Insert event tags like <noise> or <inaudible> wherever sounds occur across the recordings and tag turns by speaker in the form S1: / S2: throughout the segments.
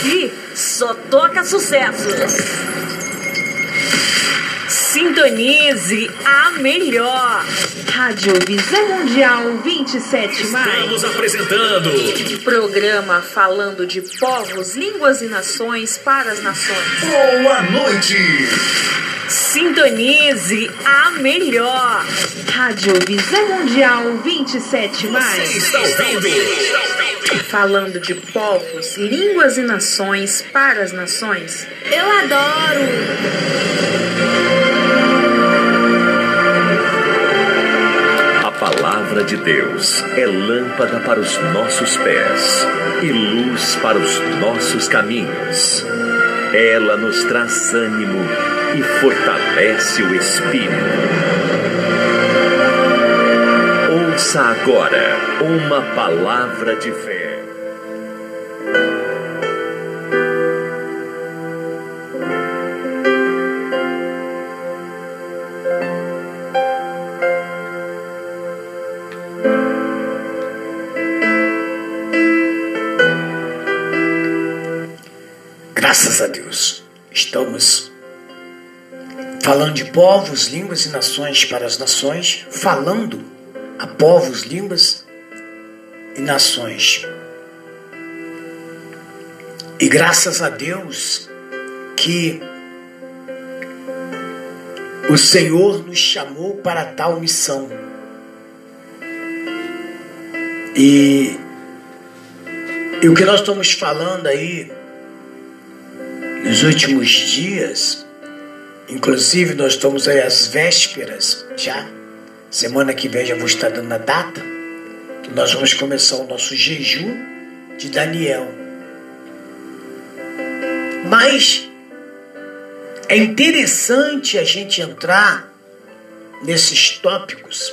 S1: aqui só toca sucesso. Sintonize a melhor.
S2: Rádio Visão Mundial 27 mais.
S3: Estamos apresentando
S1: Programa falando de povos, línguas e nações para as nações.
S3: Boa Noite.
S1: Sintonize a melhor.
S2: Rádio Visão Mundial 27
S3: Você
S2: mais.
S3: está ouvindo?
S1: Falando de povos, línguas e nações para as nações.
S4: Eu adoro!
S3: A palavra de Deus é lâmpada para os nossos pés e luz para os nossos caminhos. Ela nos traz ânimo e fortalece o espírito. Ouça agora uma palavra de fé.
S5: Graças a Deus, estamos falando de povos, línguas e nações para as nações, falando a povos, línguas e nações. E graças a Deus que o Senhor nos chamou para tal missão. E, e o que nós estamos falando aí nos últimos dias, inclusive nós estamos aí às vésperas já, semana que vem já vou estar dando a data, que nós vamos começar o nosso jejum de Daniel. Mas é interessante a gente entrar nesses tópicos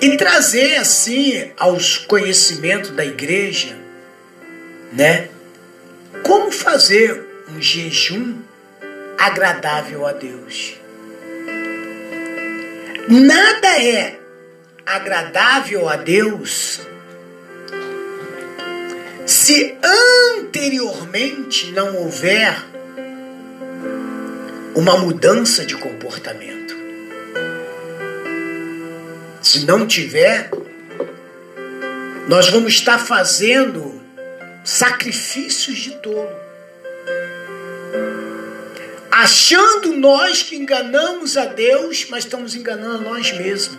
S5: e trazer assim aos conhecimentos da igreja, né? Como fazer um jejum agradável a Deus? Nada é agradável a Deus se anteriormente não houver uma mudança de comportamento. Se não tiver, nós vamos estar fazendo sacrifícios de tolo. Achando nós que enganamos a Deus, mas estamos enganando a nós mesmos.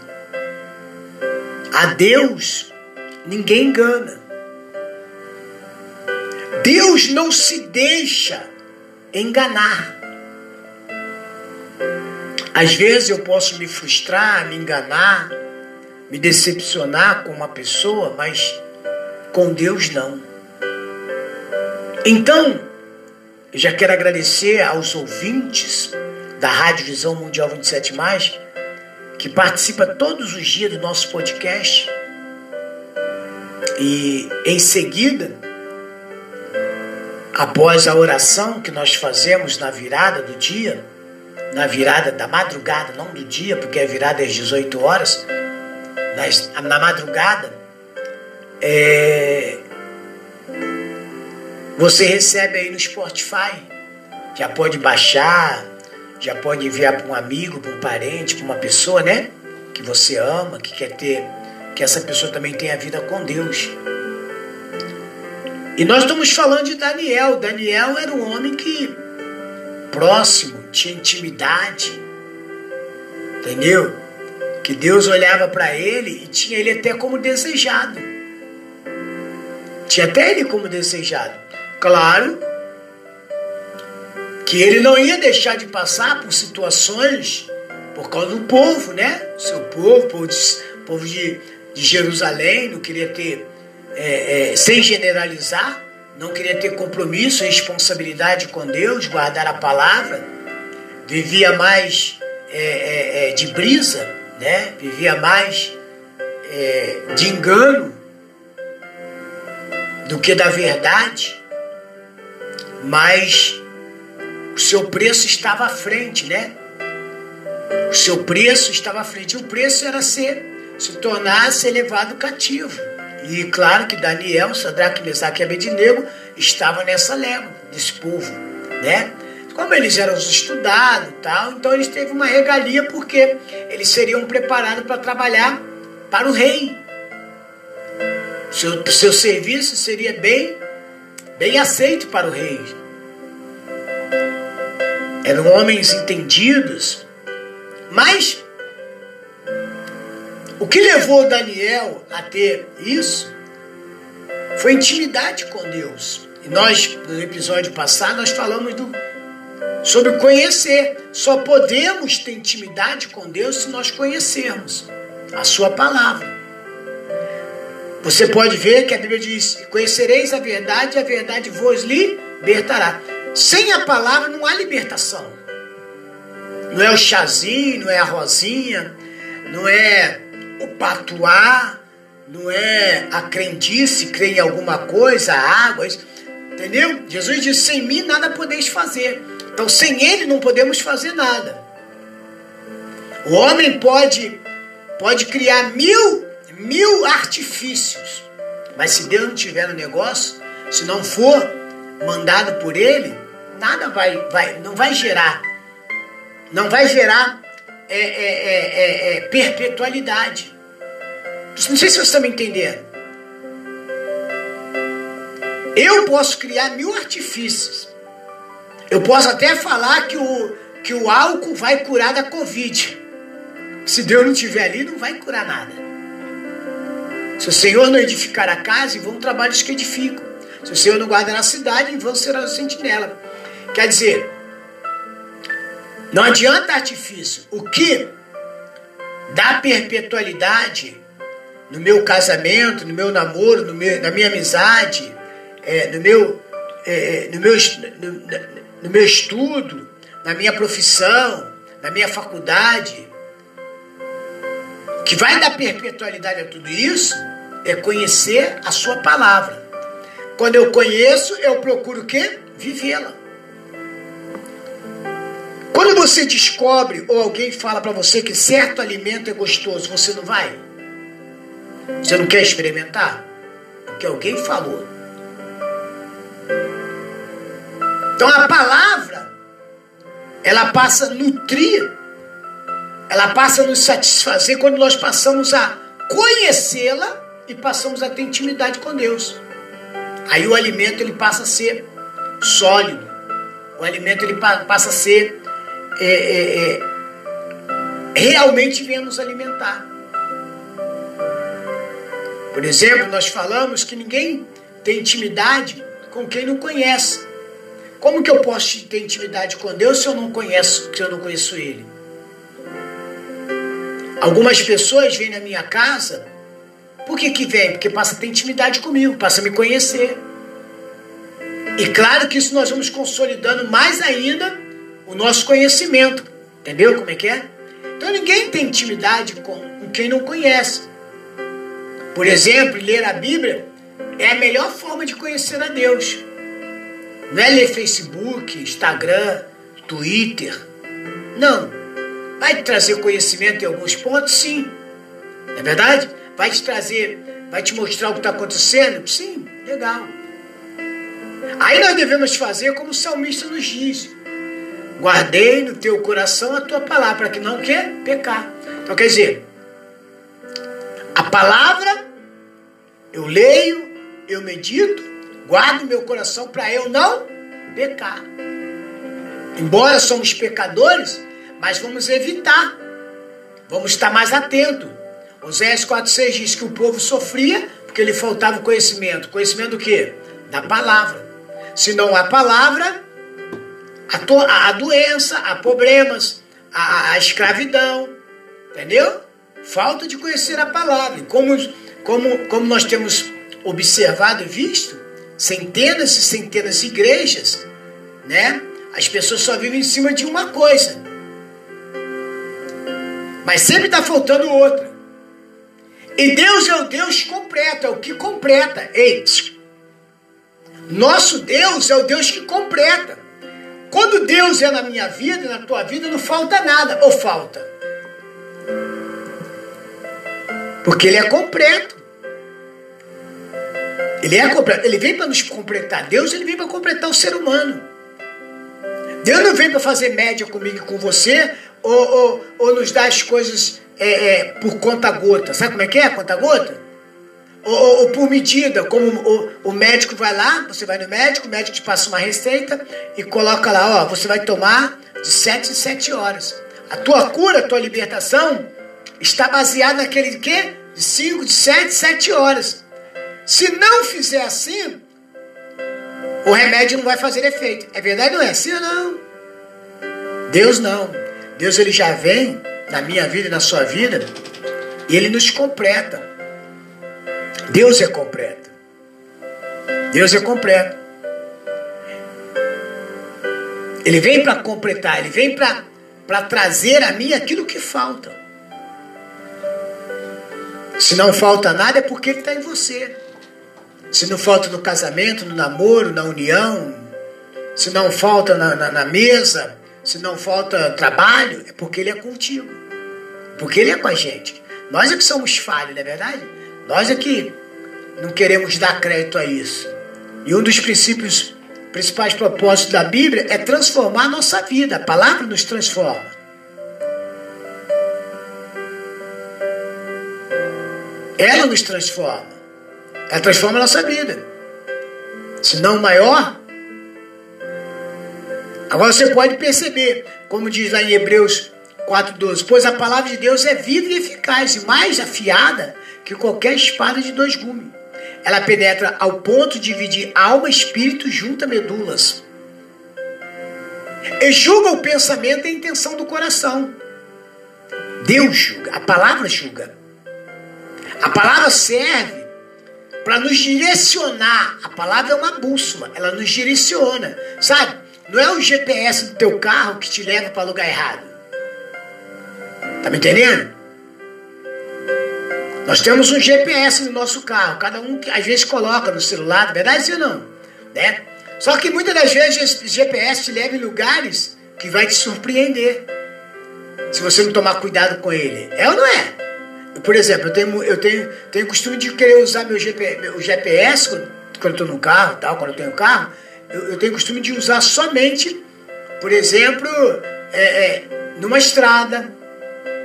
S5: A Deus ninguém engana. Deus não se deixa enganar. Às vezes eu posso me frustrar, me enganar, me decepcionar com uma pessoa, mas com Deus não. Então, eu já quero agradecer aos ouvintes da Rádio Visão Mundial 27, que participa todos os dias do nosso podcast. E em seguida, após a oração que nós fazemos na virada do dia, na virada da madrugada, não do dia, porque a virada é às 18 horas, na madrugada, é, você recebe aí no Spotify. Já pode baixar, já pode enviar para um amigo, para um parente, para uma pessoa, né? Que você ama, que quer ter, que essa pessoa também tenha vida com Deus. E nós estamos falando de Daniel. Daniel era um homem que próximo, tinha intimidade. Entendeu? Que Deus olhava para ele e tinha ele até como desejado. Tinha até ele como desejado. Claro que ele não ia deixar de passar por situações por causa do povo, né? Seu povo, povo de, povo de, de Jerusalém, não queria ter, é, é, sem generalizar, não queria ter compromisso, responsabilidade com Deus, guardar a palavra, vivia mais é, é, de brisa, né? Vivia mais de engano do que da verdade mas o seu preço estava à frente, né? O seu preço estava à frente. O preço era ser, se tornasse elevado cativo. E claro que Daniel, Sadraque, Mesaque e Abednego estavam nessa leva desse povo, né? Como eles eram estudados tal, então eles teve uma regalia porque eles seriam preparados para trabalhar para o rei. Seu, seu serviço seria bem, bem aceito para o rei. Eram homens entendidos, mas o que levou Daniel a ter isso foi intimidade com Deus. E nós, no episódio passado, nós falamos do, sobre conhecer. Só podemos ter intimidade com Deus se nós conhecermos a Sua palavra. Você pode ver que a Bíblia diz: Conhecereis a verdade, e a verdade vos libertará. Sem a palavra não há libertação. Não é o chazinho, não é a rosinha, não é o patuá, não é a crendice, crer em alguma coisa, a água, isso. entendeu? Jesus disse: sem mim nada podeis fazer. Então, sem ele não podemos fazer nada. O homem pode, pode criar mil mil artifícios. Mas se Deus não tiver no negócio, se não for mandado por Ele, nada vai, vai não vai gerar. Não vai gerar é, é, é, é perpetualidade. Não sei se você está me entendendo. Eu posso criar mil artifícios. Eu posso até falar que o, que o álcool vai curar da Covid. Se Deus não estiver ali, não vai curar nada. Se o Senhor não edificar a casa, vão trabalhos que edificam. Se o Senhor não guardar a cidade, vão ser a sentinela. Quer dizer, não adianta artifício. O que dá perpetualidade no meu casamento, no meu namoro, no meu, na minha amizade, é, no, meu, é, no, meu, no, no meu estudo, na minha profissão, na minha faculdade, que vai dar perpetualidade a tudo isso é conhecer a sua palavra. Quando eu conheço, eu procuro o quê? Vivê-la. Quando você descobre ou alguém fala para você que certo alimento é gostoso, você não vai? Você não quer experimentar? Porque alguém falou. Então a palavra, ela passa a nutrir, ela passa a nos satisfazer quando nós passamos a conhecê-la e passamos a ter intimidade com Deus. Aí o alimento ele passa a ser sólido, o alimento ele passa a ser é, é, é, realmente vem nos alimentar. Por exemplo, nós falamos que ninguém tem intimidade com quem não conhece. Como que eu posso ter intimidade com Deus se eu não conheço, se eu não conheço Ele? Algumas pessoas vêm na minha casa por que, que vem? Porque passa a ter intimidade comigo, passa a me conhecer. E claro que isso nós vamos consolidando mais ainda o nosso conhecimento. Entendeu como é que é? Então ninguém tem intimidade com, quem não conhece. Por exemplo, ler a Bíblia é a melhor forma de conhecer a Deus. Não é ler Facebook, Instagram, Twitter. Não. Vai trazer conhecimento em alguns pontos, sim. É verdade? Vai te trazer, vai te mostrar o que está acontecendo? Sim, legal. Aí nós devemos fazer como o salmista nos diz: guardei no teu coração a tua palavra, para que não quer pecar. Então quer dizer, a palavra eu leio, eu medito, guardo meu coração para eu não pecar. Embora somos pecadores, mas vamos evitar, vamos estar mais atentos. Oséias 4,6 diz que o povo sofria porque lhe faltava conhecimento. Conhecimento do quê? Da palavra. Se não há palavra, há, a doença, há problemas, há a escravidão. Entendeu? Falta de conhecer a palavra. E como, como, como nós temos observado e visto, centenas e centenas de igrejas, né? As pessoas só vivem em cima de uma coisa. Mas sempre está faltando outra. E Deus é o Deus completo, é o que completa. Ei, nosso Deus é o Deus que completa. Quando Deus é na minha vida, na tua vida, não falta nada, ou falta? Porque Ele é completo. Ele é completo. Ele vem para nos completar. Deus ele vem para completar o ser humano. Deus não vem para fazer média comigo e com você, ou, ou, ou nos dar as coisas é, é, por conta gota. Sabe como é que é conta gota? Ou, ou, ou por medida, como o, o, médico vai lá, você vai no médico, o médico te passa uma receita e coloca lá, ó, você vai tomar de 7 em 7 horas. A tua cura, a tua libertação está baseada naquele quê? De 5, de 7, 7 horas. Se não fizer assim, o remédio não vai fazer efeito. É verdade não é? Sim ou não? Deus não. Deus ele já vem na minha vida e na sua vida ele nos completa. Deus é completo. Deus é completo. Ele vem para completar, ele vem para trazer a mim aquilo que falta. Se não falta nada é porque ele está em você. Se não falta no casamento, no namoro, na união, se não falta na, na, na mesa, se não falta trabalho, é porque ele é contigo. Porque ele é com a gente. Nós é que somos falhos, não é verdade? Nós é que não queremos dar crédito a isso. E um dos princípios, principais propósitos da Bíblia é transformar a nossa vida. A palavra nos transforma. Ela nos transforma. Ela transforma a nossa vida. Se não maior. Agora você pode perceber, como diz lá em Hebreus 4,12: Pois a palavra de Deus é viva e eficaz, e mais afiada que qualquer espada de dois gumes. Ela penetra ao ponto de dividir alma, espírito, junta medulas. E julga o pensamento e a intenção do coração. Deus julga, a palavra julga. A palavra serve para nos direcionar. A palavra é uma bússola, ela nos direciona, sabe? Não é o GPS do teu carro que te leva para lugar errado. Tá me entendendo? Nós temos um GPS no nosso carro, cada um às vezes coloca no celular, é verdade ou não? Né? Só que muitas das vezes o GPS te leva em lugares que vai te surpreender. Se você não tomar cuidado com ele. É ou não é? Por exemplo, eu tenho, eu tenho, tenho costume de querer usar meu GPS, meu GPS quando, estou no carro, tal, quando eu tenho carro, eu, eu, tenho costume de usar somente, por exemplo, é, é, numa estrada,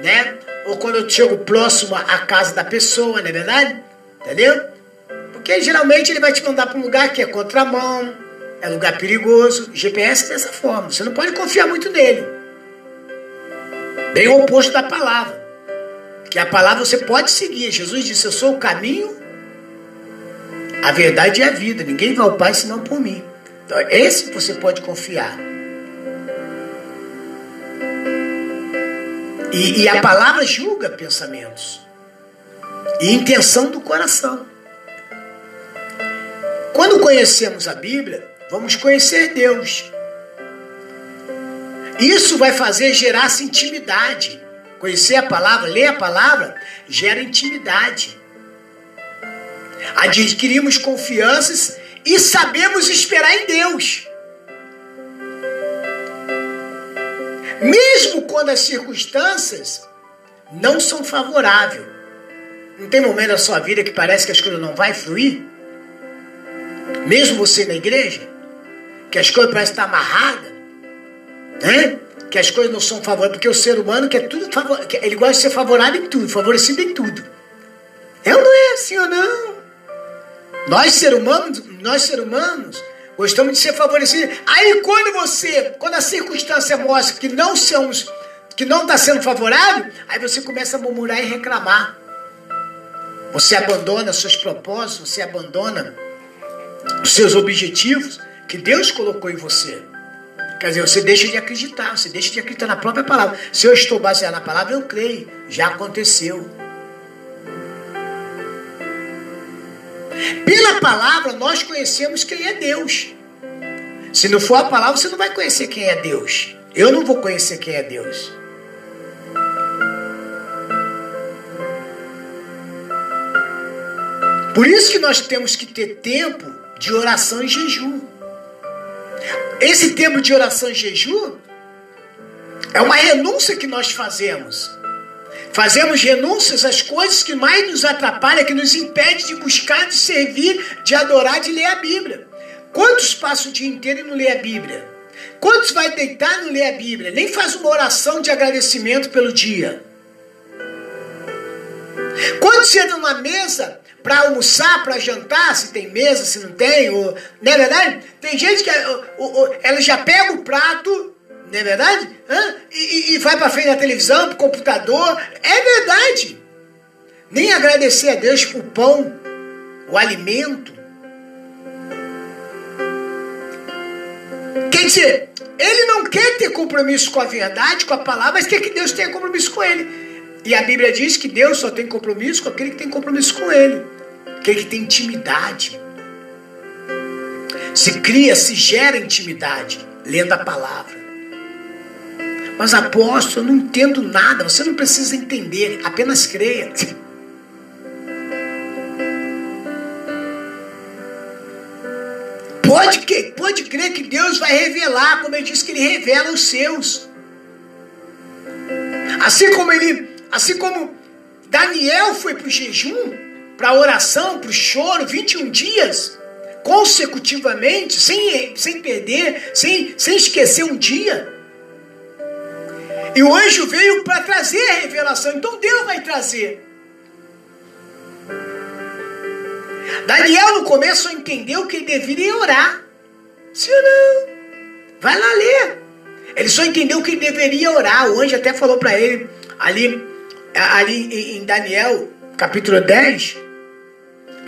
S5: né? Ou quando eu chego próximo à casa da pessoa, não é verdade? Entendeu? Porque geralmente ele vai te mandar para um lugar que é contramão, é lugar perigoso. GPS é dessa forma, você não pode confiar muito nele. Bem o oposto da palavra. Que a palavra você pode seguir. Jesus disse: Eu sou o caminho, a verdade e a vida. Ninguém vai ao Pai senão por mim. Então, esse você pode confiar. E, e a palavra julga pensamentos e intenção do coração. Quando conhecemos a Bíblia, vamos conhecer Deus. Isso vai fazer gerar-se intimidade. Conhecer a palavra, ler a palavra, gera intimidade. Adquirimos confianças e sabemos esperar em Deus. Mesmo quando as circunstâncias não são favoráveis. Não tem momento da sua vida que parece que as coisas não vão fluir? Mesmo você na igreja? Que as coisas parecem estar amarradas? Né? que as coisas não são favoráveis, porque o ser humano quer tudo ele gosta de ser favorável em tudo, favorecido em tudo. Ou não é assim ou não? Nós ser humanos, nós ser humanos, gostamos de ser favorecidos. Aí quando você, quando a circunstância mostra que não somos, que não está sendo favorável, aí você começa a murmurar e reclamar. Você abandona seus propósitos, você abandona os seus objetivos que Deus colocou em você. Quer dizer, você deixa de acreditar, você deixa de acreditar na própria palavra. Se eu estou baseado na palavra, eu creio. Já aconteceu. Pela palavra, nós conhecemos quem é Deus. Se não for a palavra, você não vai conhecer quem é Deus. Eu não vou conhecer quem é Deus. Por isso que nós temos que ter tempo de oração e jejum. Esse tempo de oração e jejum é uma renúncia que nós fazemos. Fazemos renúncias às coisas que mais nos atrapalham, que nos impede de buscar, de servir, de adorar, de ler a Bíblia. Quantos passam o dia inteiro e não lê a Bíblia? Quantos vai deitar e não lê a Bíblia? Nem faz uma oração de agradecimento pelo dia? Quantos sentam na mesa para almoçar, para jantar, se tem mesa, se não tem, ou, não é verdade? Tem gente que ela já pega o prato, não é verdade? Hã? E, e vai para frente da televisão, pro computador. É verdade. Nem agradecer a Deus por pão, o alimento. Quer dizer, ele não quer ter compromisso com a verdade, com a palavra, mas quer que Deus tenha compromisso com ele. E a Bíblia diz que Deus só tem compromisso com aquele que tem compromisso com ele, aquele que tem intimidade. Se cria, se gera intimidade, lendo a palavra. Mas apóstolo, eu não entendo nada. Você não precisa entender, apenas creia. Pode, pode crer que Deus vai revelar, como ele disse que ele revela os seus. Assim como ele, assim como Daniel foi para o jejum, para a oração, para o choro, 21 dias, consecutivamente, sem, sem perder, sem, sem esquecer um dia. E o anjo veio para trazer a revelação. Então Deus vai trazer. Daniel no começo entendeu que ele deveria orar. Ou não? Vai lá ler. Ele só entendeu que ele deveria orar. O anjo até falou para ele ali, ali em Daniel, capítulo 10,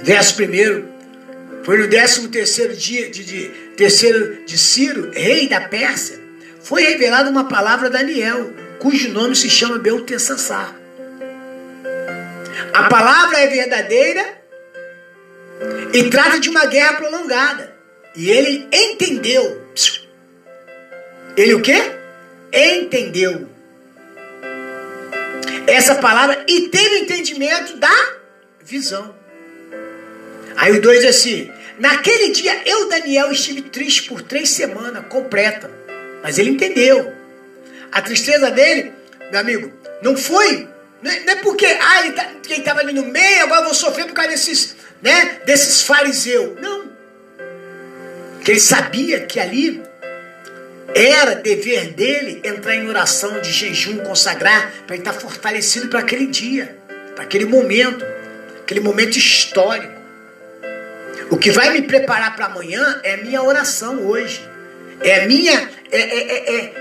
S5: verso 1. Foi no 13 terceiro dia de, de, terceiro de Ciro, rei da Pérsia foi revelada uma palavra a Daniel, cujo nome se chama Belteshazzar. A palavra é verdadeira e trata de uma guerra prolongada. E ele entendeu. Ele o quê? Entendeu. Essa palavra e teve entendimento da visão. Aí o dois assim, naquele dia eu, Daniel, estive triste por três semanas completa. Mas ele entendeu. A tristeza dele, meu amigo, não foi. Não é, não é porque ah, ele tá, estava ali no meio, agora vou sofrer por causa desses, né, desses fariseus. Não. Que ele sabia que ali era dever dele entrar em oração de jejum, consagrar, para ele estar tá fortalecido para aquele dia, para aquele momento, aquele momento histórico. O que vai me preparar para amanhã é a minha oração hoje. É minha, é, é, é,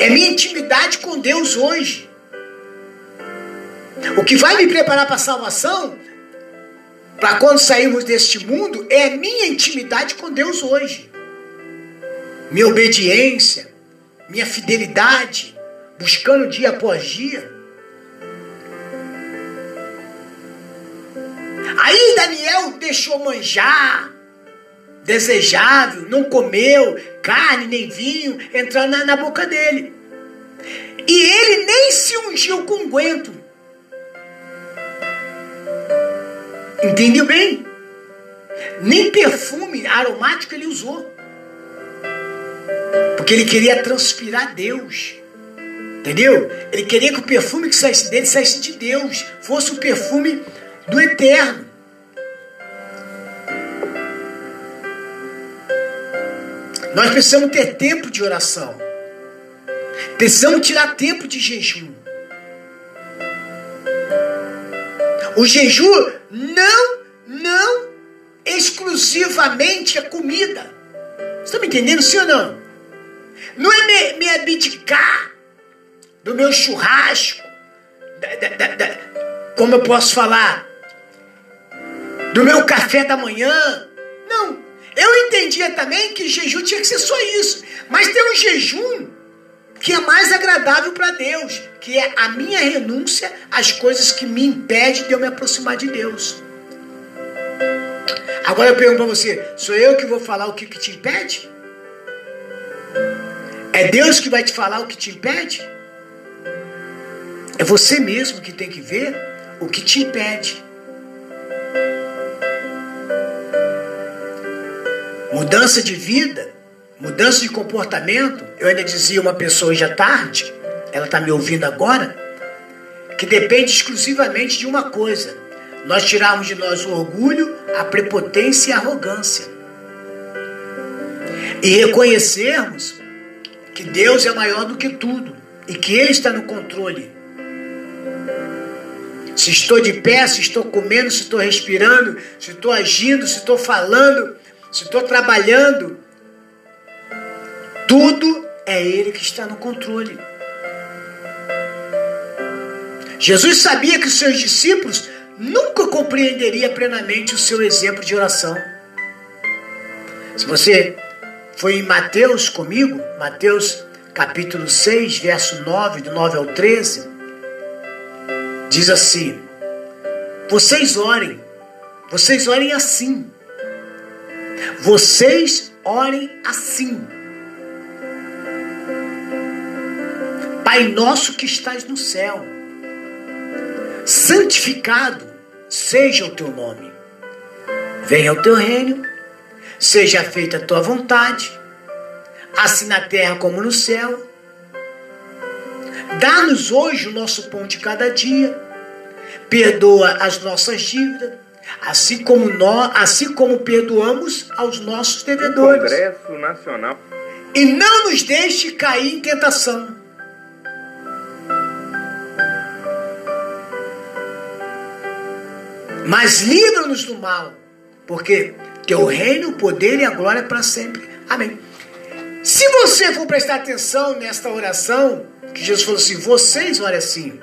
S5: é minha intimidade com Deus hoje. O que vai me preparar para a salvação, para quando sairmos deste mundo, é a minha intimidade com Deus hoje. Minha obediência, minha fidelidade, buscando dia após dia. Aí Daniel deixou manjar, desejável, não comeu carne nem vinho entrar na, na boca dele. E ele nem se ungiu com guento. Entendeu bem? Nem perfume aromático ele usou. Porque ele queria transpirar Deus. Entendeu? Ele queria que o perfume que saísse dele saísse de Deus. Fosse o perfume do eterno. Nós precisamos ter tempo de oração. Precisamos tirar tempo de jejum. O jejum não, não exclusivamente a comida. Você está me entendendo, sim ou não? Não é me, me abdicar do meu churrasco, da, da, da, como eu posso falar, do meu café da manhã. Não. Eu entendia também que jejum tinha que ser só isso. Mas tem um jejum que é mais agradável para Deus, que é a minha renúncia às coisas que me impedem de eu me aproximar de Deus. Agora eu pergunto para você: sou eu que vou falar o que, que te impede? É Deus que vai te falar o que te impede? É você mesmo que tem que ver o que te impede. Mudança de vida, mudança de comportamento. Eu ainda dizia uma pessoa hoje à tarde, ela está me ouvindo agora, que depende exclusivamente de uma coisa: nós tirarmos de nós o orgulho, a prepotência e a arrogância. E reconhecermos que Deus é maior do que tudo e que Ele está no controle. Se estou de pé, se estou comendo, se estou respirando, se estou agindo, se estou falando, se estou trabalhando, tudo é Ele que está no controle. Jesus sabia que os seus discípulos nunca compreenderiam plenamente o seu exemplo de oração. Se você foi em Mateus comigo, Mateus capítulo 6, verso 9, do 9 ao 13, diz assim: Vocês orem, vocês orem assim. Vocês orem assim. Pai nosso que estás no céu, santificado seja o teu nome. Venha o teu reino, seja feita a tua vontade, assim na terra como no céu. Dá-nos hoje o nosso pão de cada dia. Perdoa as nossas dívidas, assim como nós, assim como perdoamos aos nossos devedores.
S4: Congresso Nacional.
S5: E não nos deixe cair em tentação mas livra-nos do mal, porque teu reino, o poder e a glória para sempre. Amém. Se você for prestar atenção nesta oração, que Jesus falou assim: vocês orem assim.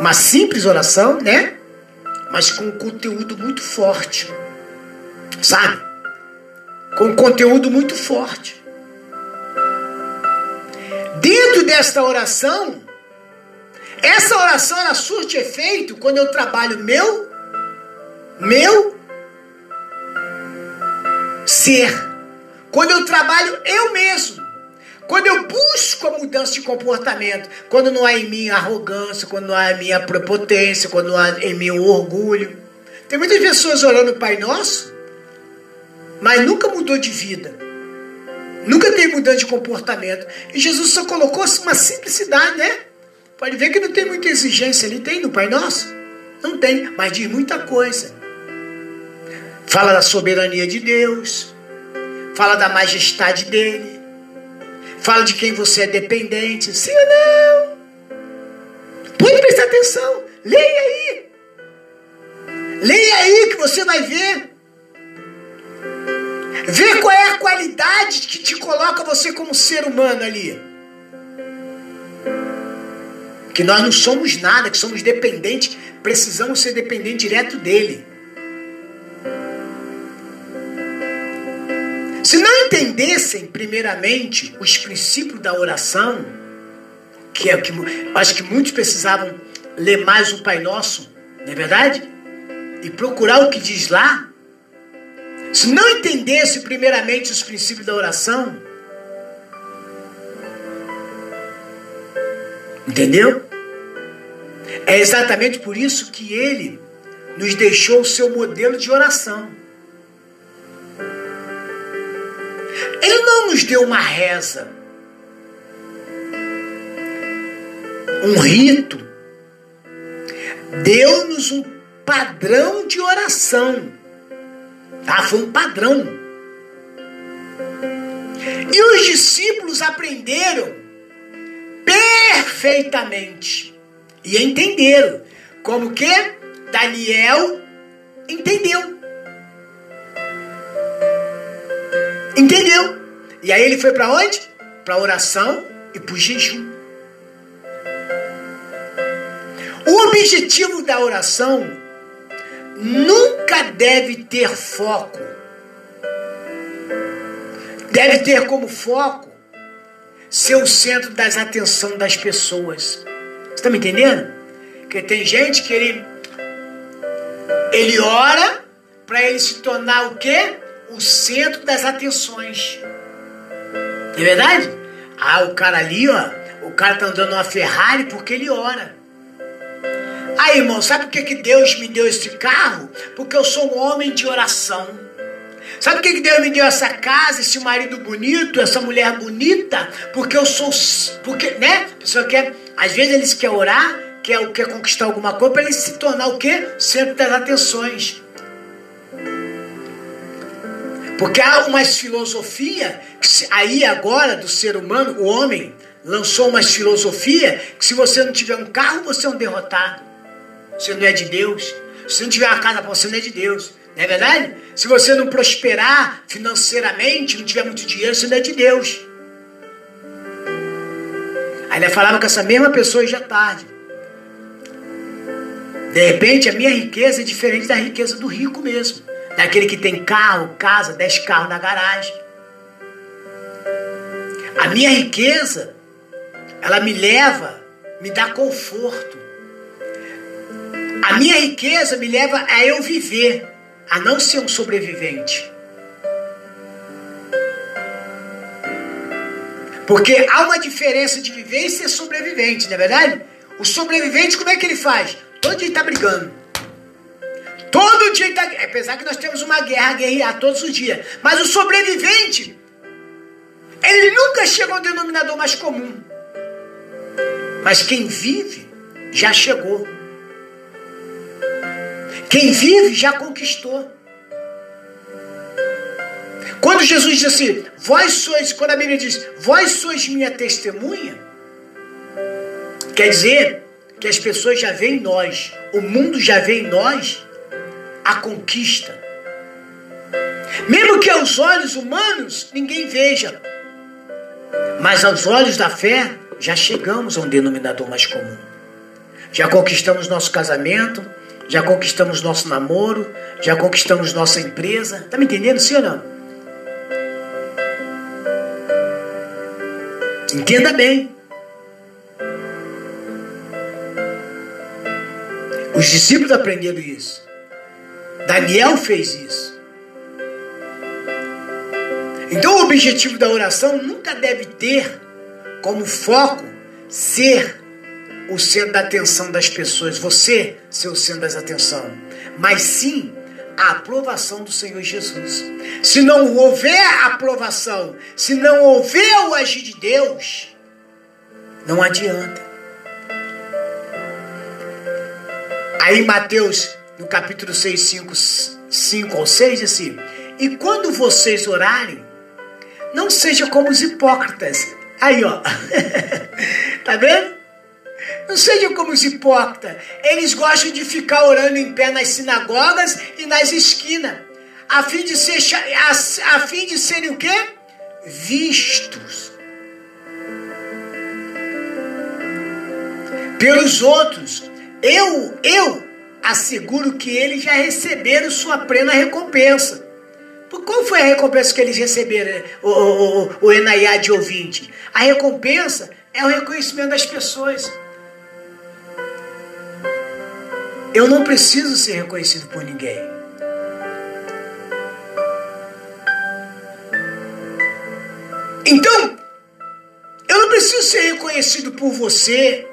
S5: Uma simples oração, né? Mas com um conteúdo muito forte. Sabe? Com um conteúdo muito forte. Dentro desta oração, essa oração ela surte efeito quando eu trabalho meu, meu ser. Quando eu trabalho eu mesmo. Quando eu busco a mudança de comportamento. Quando não há em mim arrogância, quando não há em mim a prepotência, quando não há em mim o orgulho. Tem muitas pessoas orando o Pai Nosso, mas nunca mudou de vida. Nunca tem mudança de comportamento. E Jesus só colocou uma simplicidade, né? Pode ver que não tem muita exigência ali. Tem no Pai Nosso? Não tem, mas diz muita coisa. Fala da soberania de Deus. Fala da majestade dele. Fala de quem você é dependente. Sim ou não? Pode prestar atenção. Leia aí. Leia aí que você vai ver. Vê qual é a qualidade que te coloca você como ser humano ali que nós não somos nada, que somos dependentes, precisamos ser dependentes direto dele. Se não entendessem, primeiramente, os princípios da oração, que é o que acho que muitos precisavam ler mais o Pai Nosso, não é verdade? E procurar o que diz lá. Se não entendesse primeiramente os princípios da oração, Entendeu? É exatamente por isso que ele nos deixou o seu modelo de oração. Ele não nos deu uma reza, um rito, deu-nos um padrão de oração. Ah, foi um padrão. E os discípulos aprenderam perfeitamente. E entenderam. Como que Daniel entendeu. Entendeu? E aí ele foi para onde? Para oração e para o jejum. O objetivo da oração nunca deve ter foco. Deve ter como foco ser o centro das atenção das pessoas. Você está me entendendo? Porque tem gente que ele, ele ora para ele se tornar o quê? O centro das atenções. É verdade? Ah, o cara ali, ó, o cara tá andando uma Ferrari porque ele ora. Aí, irmão, sabe por que, que Deus me deu esse carro? Porque eu sou um homem de oração. Sabe por que que Deus me deu essa casa, esse marido bonito, essa mulher bonita? Porque eu sou. Porque, né? A pessoa quer. Às vezes eles querem orar, quer, quer conquistar alguma coisa para ele se tornar o quê? Centro das atenções. Porque há umas filosofia aí agora do ser humano, o homem lançou umas filosofia que se você não tiver um carro, você é um derrotado. Você não é de Deus. Se não tiver uma casa, você não é de Deus. Não é verdade? Se você não prosperar financeiramente, não tiver muito dinheiro, você não é de Deus. Aí ele falava com essa mesma pessoa hoje à tarde. De repente, a minha riqueza é diferente da riqueza do rico mesmo. Daquele que tem carro, casa, dez carros na garagem. A minha riqueza, ela me leva, me dá conforto. A minha riqueza me leva a eu viver a não ser um sobrevivente. Porque há uma diferença de viver e ser sobrevivente, não é verdade? O sobrevivente, como é que ele faz? Todo dia está brigando. Todo dia está. Apesar que nós temos uma guerra, guerrear todos os dias. Mas o sobrevivente, ele nunca chega ao denominador mais comum. Mas quem vive já chegou. Quem vive já conquistou. Quando Jesus diz assim, vós sois, quando a Bíblia diz, vós sois minha testemunha, quer dizer que as pessoas já veem em nós, o mundo já vê em nós a conquista. Mesmo que aos olhos humanos ninguém veja, mas aos olhos da fé já chegamos a um denominador mais comum. Já conquistamos nosso casamento, já conquistamos nosso namoro, já conquistamos nossa empresa. Tá me entendendo, sim ou não? Entenda bem. Os discípulos aprenderam isso. Daniel fez isso. Então o objetivo da oração nunca deve ter como foco ser o centro da atenção das pessoas, você ser o centro das atenção, mas sim a aprovação do Senhor Jesus. Se não houver aprovação, se não houver o agir de Deus, não adianta. Aí Mateus, no capítulo 6, 5, 5 ou 6, diz assim: E quando vocês orarem, não seja como os hipócritas. Aí, ó. <laughs> tá vendo? Não sejam como os hipócritas. Eles gostam de ficar orando em pé nas sinagogas e nas esquinas, a fim de ser a, a fim de serem o quê? Vistos pelos outros. Eu, eu asseguro que eles já receberam sua plena recompensa. Qual foi a recompensa que eles receberam, o, o, o, o Enaiá de ouvinte? A recompensa é o reconhecimento das pessoas. Eu não preciso ser reconhecido por ninguém. Então, eu não preciso ser reconhecido por você.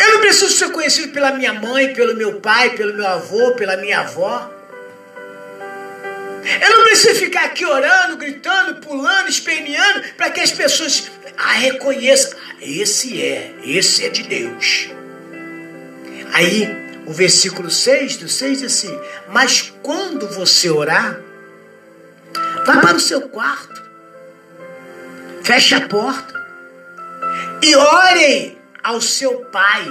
S5: Eu não preciso ser conhecido pela minha mãe, pelo meu pai, pelo meu avô, pela minha avó. Eu não preciso ficar aqui orando, gritando, pulando, esperneando, para que as pessoas a reconheçam. Esse é, esse é de Deus. Aí, o versículo 6 do 6 diz assim: Mas quando você orar, vá para o seu quarto, feche a porta e ore ao seu pai,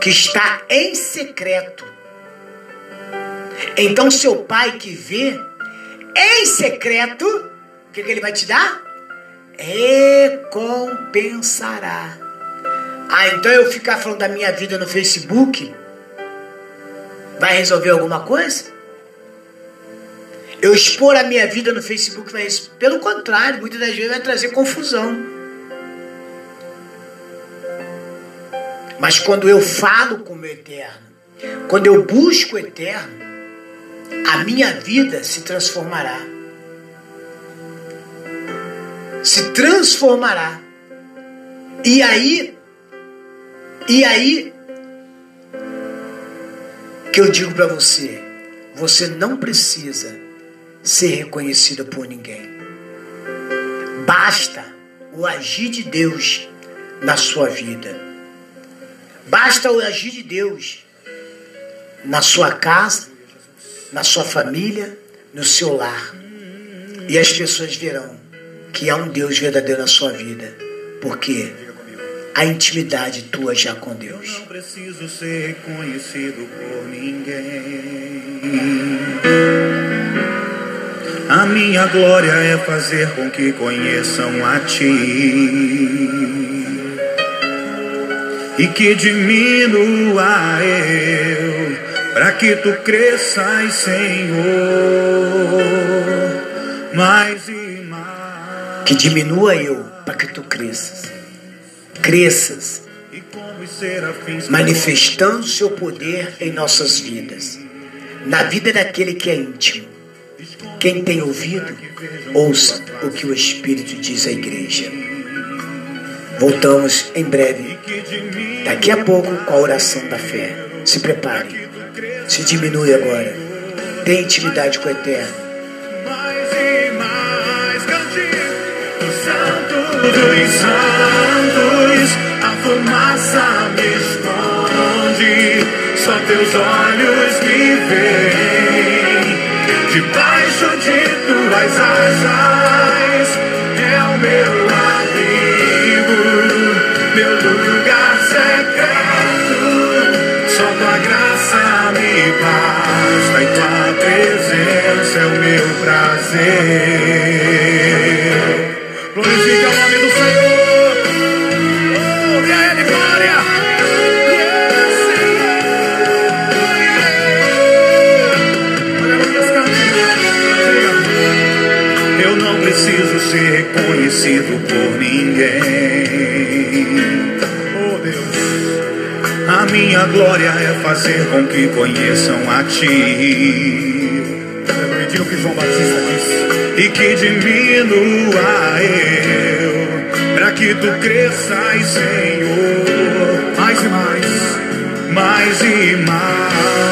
S5: que está em secreto. Então, seu pai que vê em secreto, o que, que ele vai te dar? Recompensará. Ah, então eu ficar falando da minha vida no Facebook vai resolver alguma coisa? Eu expor a minha vida no Facebook vai pelo contrário, muitas das vezes vai trazer confusão. Mas quando eu falo com o meu eterno, quando eu busco o eterno, a minha vida se transformará. Se transformará. E aí e aí que eu digo para você, você não precisa ser reconhecido por ninguém. Basta o agir de Deus na sua vida. Basta o agir de Deus na sua casa, na sua família, no seu lar. E as pessoas verão que há um Deus verdadeiro na sua vida. Porque a intimidade tua já com Deus.
S4: Não preciso ser reconhecido por ninguém. A minha glória é fazer com que conheçam a ti e que diminua eu, para que tu cresças, Senhor, mais e mais.
S5: Que diminua eu, para que tu cresças. Cresças, manifestando seu poder em nossas vidas. Na vida daquele que é íntimo. Quem tem ouvido, ouça o que o Espírito diz à igreja. Voltamos em breve, daqui a pouco, com a oração da fé. Se prepare, se diminui agora. Tenha intimidade com o Eterno.
S4: mais e mais cante o santo dos santos a fumaça me esconde só teus olhos me veem debaixo meu prazer. Glorifica o nome do Senhor. Dê a Ele glória. Eu não preciso ser reconhecido por ninguém. Oh Deus. A minha glória é fazer com que conheçam a ti. E que diminua eu, para que tu cresças, Senhor, mais e mais, mais e mais.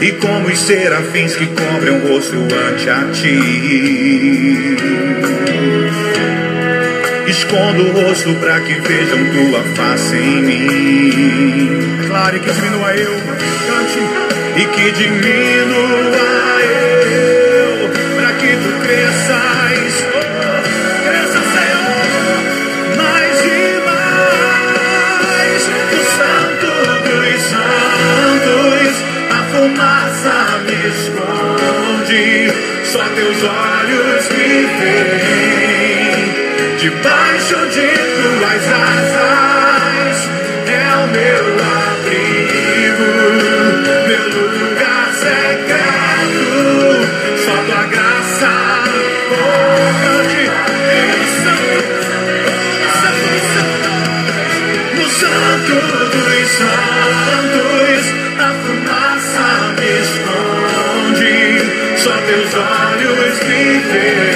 S4: E como os serafins que cobrem o rosto ante a ti. Escondo o rosto para que vejam tua face em mim. Claro que diminua eu, cante. E que diminua eu, para que tu cresças. Oh, cresça, Senhor, mais e mais. O santo dos santos, a fumaça me esconde. Só teus olhos me veem. Debaixo de olhos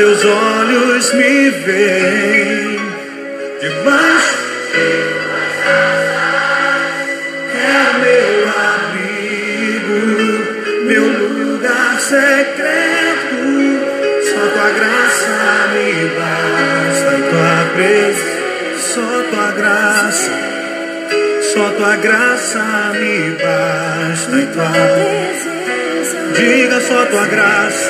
S4: teus olhos me veem debaixo. É meu abrigo, meu lugar secreto. Só tua graça me basta e tua presença. Só tua graça, só tua graça me basta e tua. Diga só tua graça.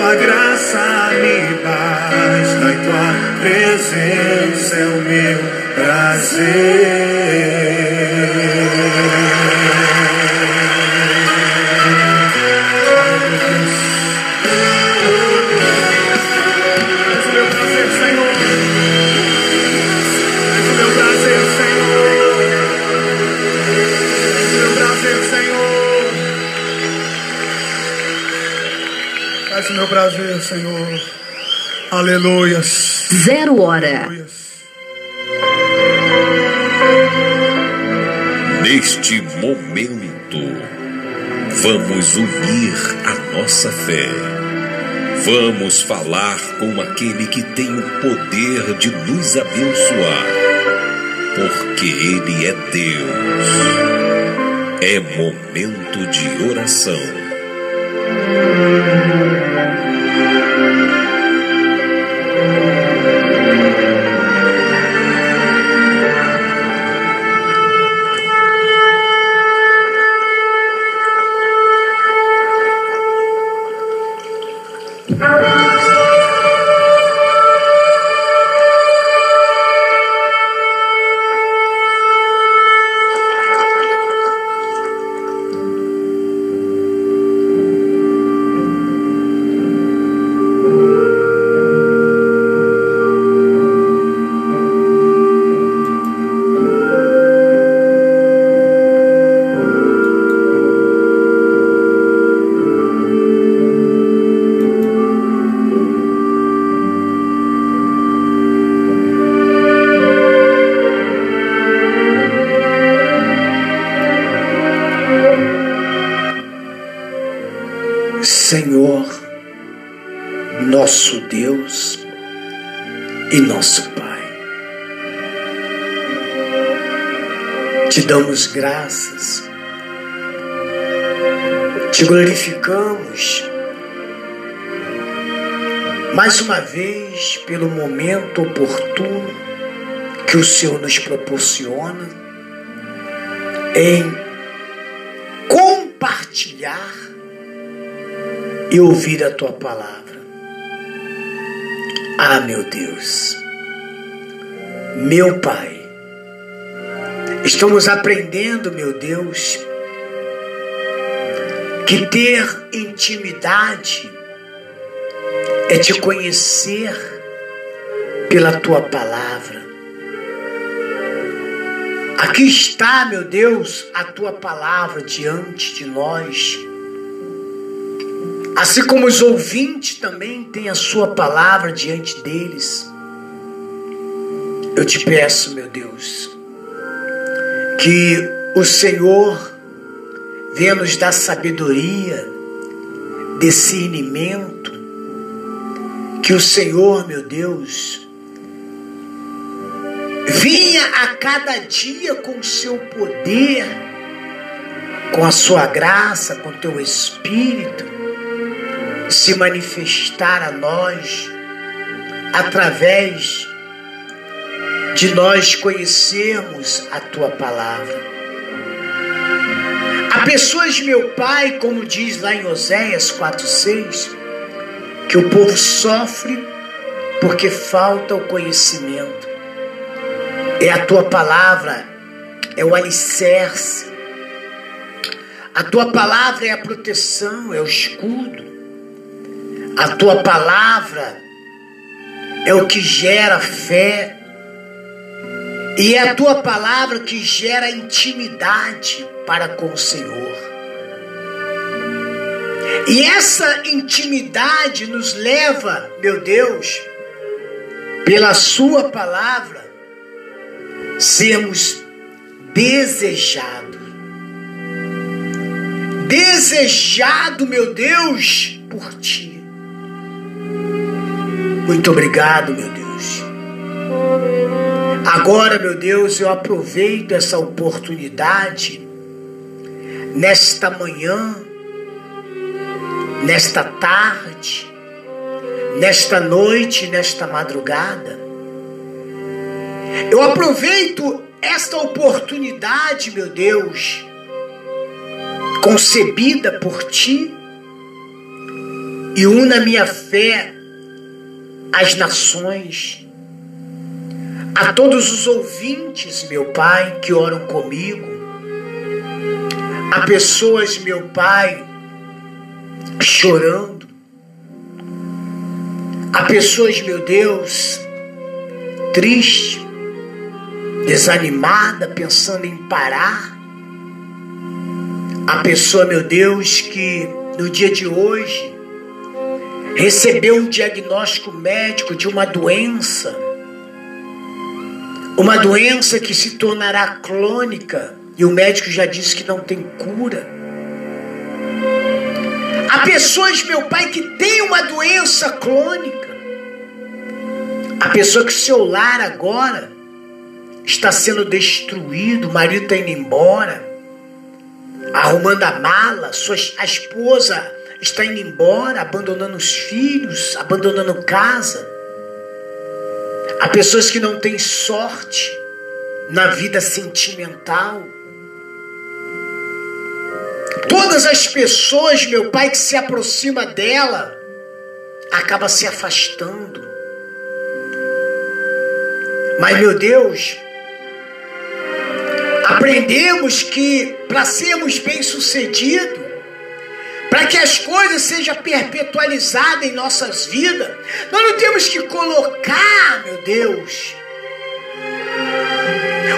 S4: Tua graça me basta e tua presença é o meu prazer. Prazer, Senhor. Aleluias.
S2: Zero hora.
S4: Aleluias.
S3: Neste momento, vamos unir a nossa fé. Vamos falar com aquele que tem o poder de nos abençoar, porque Ele é Deus. É momento de oração.
S5: Damos graças, te glorificamos. Mais uma vez pelo momento oportuno que o Senhor nos proporciona em compartilhar e ouvir a tua palavra. Ah, meu Deus, meu Pai, estamos aprendendo, meu Deus, que ter intimidade é te conhecer pela tua palavra. Aqui está, meu Deus, a tua palavra diante de nós. Assim como os ouvintes também têm a sua palavra diante deles. Eu te peço, meu Deus, que o Senhor venha nos dar sabedoria, discernimento, que o Senhor, meu Deus, vinha a cada dia com o seu poder, com a sua graça, com o teu espírito, se manifestar a nós através de nós conhecermos a tua palavra. Há pessoas, meu Pai, como diz lá em Oséias 4,6, que o povo sofre porque falta o conhecimento. É a tua palavra, é o alicerce. A tua palavra é a proteção, é o escudo. A tua palavra é o que gera fé. E é a tua palavra que gera intimidade para com o Senhor. E essa intimidade nos leva, meu Deus, pela Sua palavra, sermos desejados. Desejado, meu Deus, por Ti. Muito obrigado, meu Deus. Agora, meu Deus, eu aproveito essa oportunidade nesta manhã, nesta tarde, nesta noite, nesta madrugada. Eu aproveito esta oportunidade, meu Deus, concebida por ti, e una minha fé às nações, a todos os ouvintes, meu Pai, que oram comigo, Há pessoas, meu Pai, chorando. Há pessoas, meu Deus, triste, desanimada, pensando em parar. Há pessoa, meu Deus, que no dia de hoje recebeu um diagnóstico médico de uma doença, uma doença que se tornará crônica e o médico já disse que não tem cura. Há pessoas, meu pai, que tem uma doença crônica. A pessoa que seu lar agora está sendo destruído, o marido está indo embora, arrumando a mala, sua, a esposa está indo embora, abandonando os filhos, abandonando casa. Há pessoas que não têm sorte na vida sentimental. Todas as pessoas, meu Pai, que se aproxima dela, acaba se afastando. Mas, meu Deus, aprendemos que para sermos bem-sucedidos, para que as coisas sejam perpetualizadas em nossas vidas, nós não temos que colocar, meu Deus,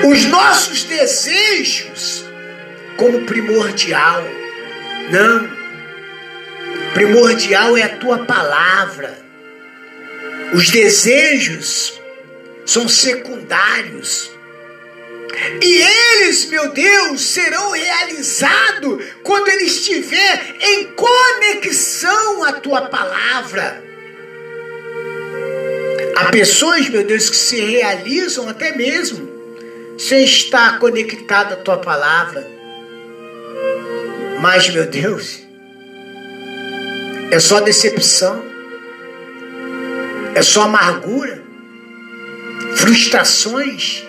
S5: os nossos desejos como primordial. Não. Primordial é a tua palavra. Os desejos são secundários. E eles, meu Deus, serão realizados quando ele estiver em conexão à tua palavra. Há pessoas, meu Deus, que se realizam até mesmo sem estar conectado à tua palavra. Mas, meu Deus, é só decepção, é só amargura, frustrações.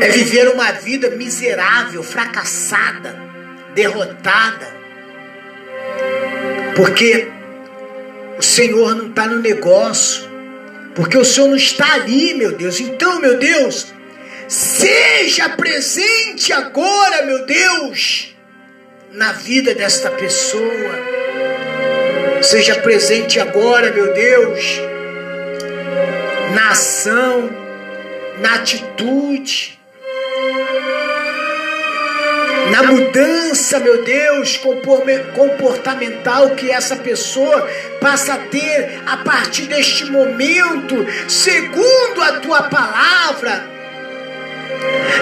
S5: É viver uma vida miserável, fracassada, derrotada. Porque o Senhor não está no negócio. Porque o Senhor não está ali, meu Deus. Então, meu Deus, Seja presente agora, meu Deus, na vida desta pessoa. Seja presente agora, meu Deus, na ação, na atitude, na mudança, meu Deus, comportamental que essa pessoa passa a ter a partir deste momento, segundo a tua palavra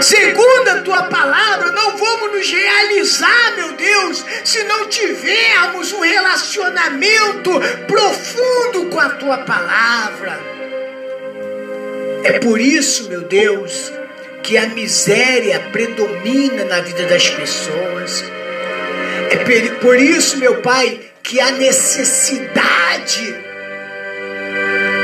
S5: Segundo a tua palavra, não vamos nos realizar, meu Deus, se não tivermos um relacionamento profundo com a tua palavra. É por isso, meu Deus, que a miséria predomina na vida das pessoas. É por isso, meu Pai, que a necessidade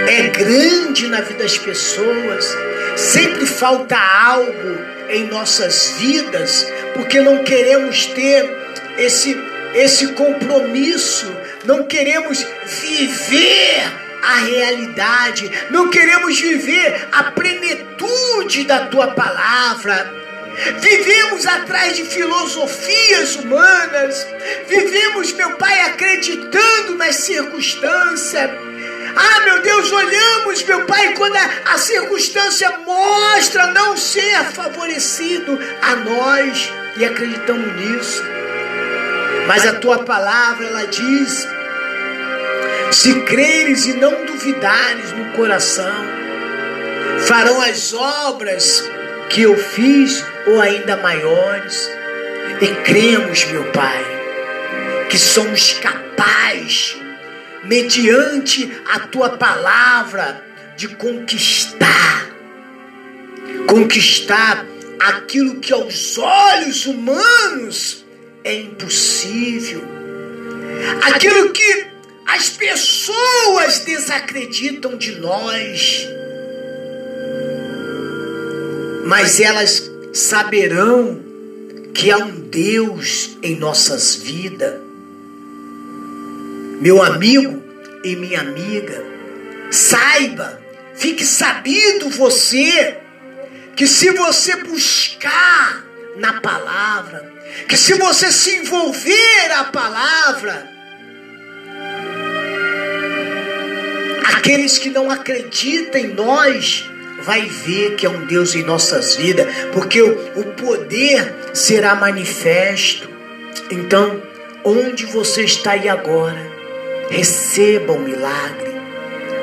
S5: é grande na vida das pessoas. Sempre falta algo em nossas vidas, porque não queremos ter esse, esse compromisso, não queremos viver a realidade, não queremos viver a plenitude da tua palavra. Vivemos atrás de filosofias humanas, vivemos, meu Pai, acreditando nas circunstâncias. Ah, meu Deus, olhamos, meu Pai, quando a, a circunstância mostra não ser favorecido a nós e acreditamos nisso. Mas a tua palavra, ela diz: se creres e não duvidares no coração, farão as obras que eu fiz ou ainda maiores. E cremos, meu Pai, que somos capazes, mediante a tua palavra, de conquistar conquistar aquilo que aos olhos humanos é impossível, aquilo que as pessoas desacreditam de nós, mas elas saberão que há um Deus em nossas vidas. Meu amigo e minha amiga, saiba, fique sabido você, que se você buscar na palavra, que se você se envolver a palavra, aqueles que não acreditam em nós vai ver que é um Deus em nossas vidas, porque o, poder será manifesto. Então, onde você está aí agora, receba o milagre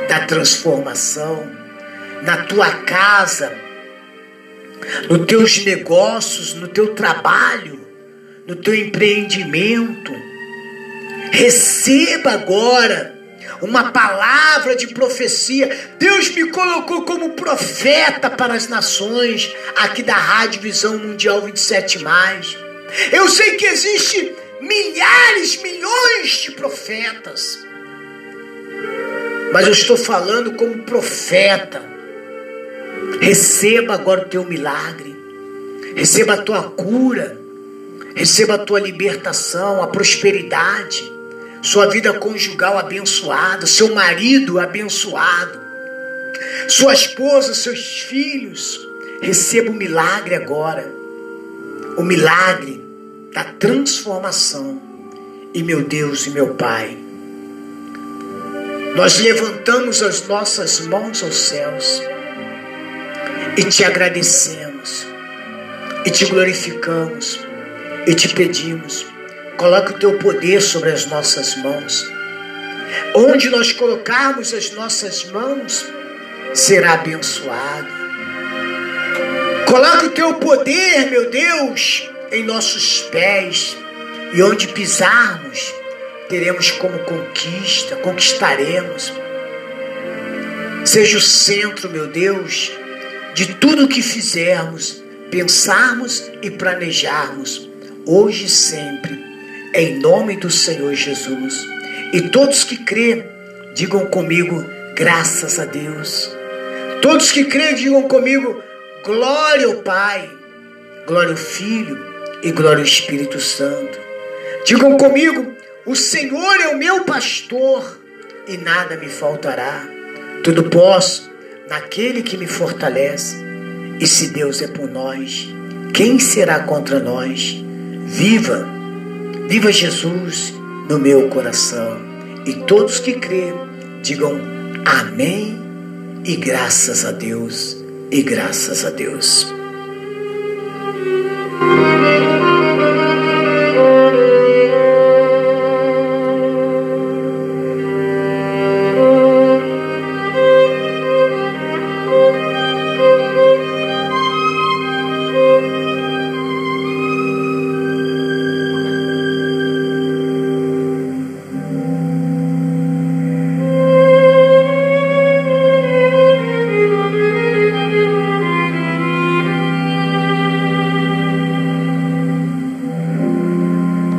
S5: da transformação na tua casa, nos teus negócios, no teu trabalho, no teu empreendimento. Receba agora uma palavra de profecia. Deus me colocou como profeta para as nações, aqui da Rádio Visão Mundial 27. Eu sei que existe milhares, milhões de profetas. Mas eu estou falando como profeta. Receba agora o teu milagre. Receba a tua cura. Receba a tua libertação, a prosperidade sua vida conjugal abençoada, seu marido abençoado, sua esposa, seus filhos. Receba o milagre agora, o milagre da transformação. E meu Deus e meu Pai, nós levantamos as nossas mãos aos céus e te agradecemos, e te glorificamos, e te pedimos Coloque o teu poder sobre as nossas mãos. Onde nós colocarmos as nossas mãos, será abençoado. Coloque o teu poder, meu Deus, em nossos pés. E onde pisarmos, teremos como conquista, conquistaremos. Seja o centro, meu Deus, de tudo o que fizermos, pensarmos e planejarmos, hoje e sempre em nome do Senhor Jesus. E todos que crêem, digam comigo, graças a Deus. Todos que crêem, digam comigo, glória ao Pai, glória ao Filho e glória ao Espírito Santo. Digam comigo, o Senhor é o meu pastor e nada me faltará. Tudo posso naquele que me fortalece. E se Deus é por nós, quem será contra nós? Viva! Viva Jesus no meu coração. E todos que crêem digam amém e graças a Deus, e graças a Deus.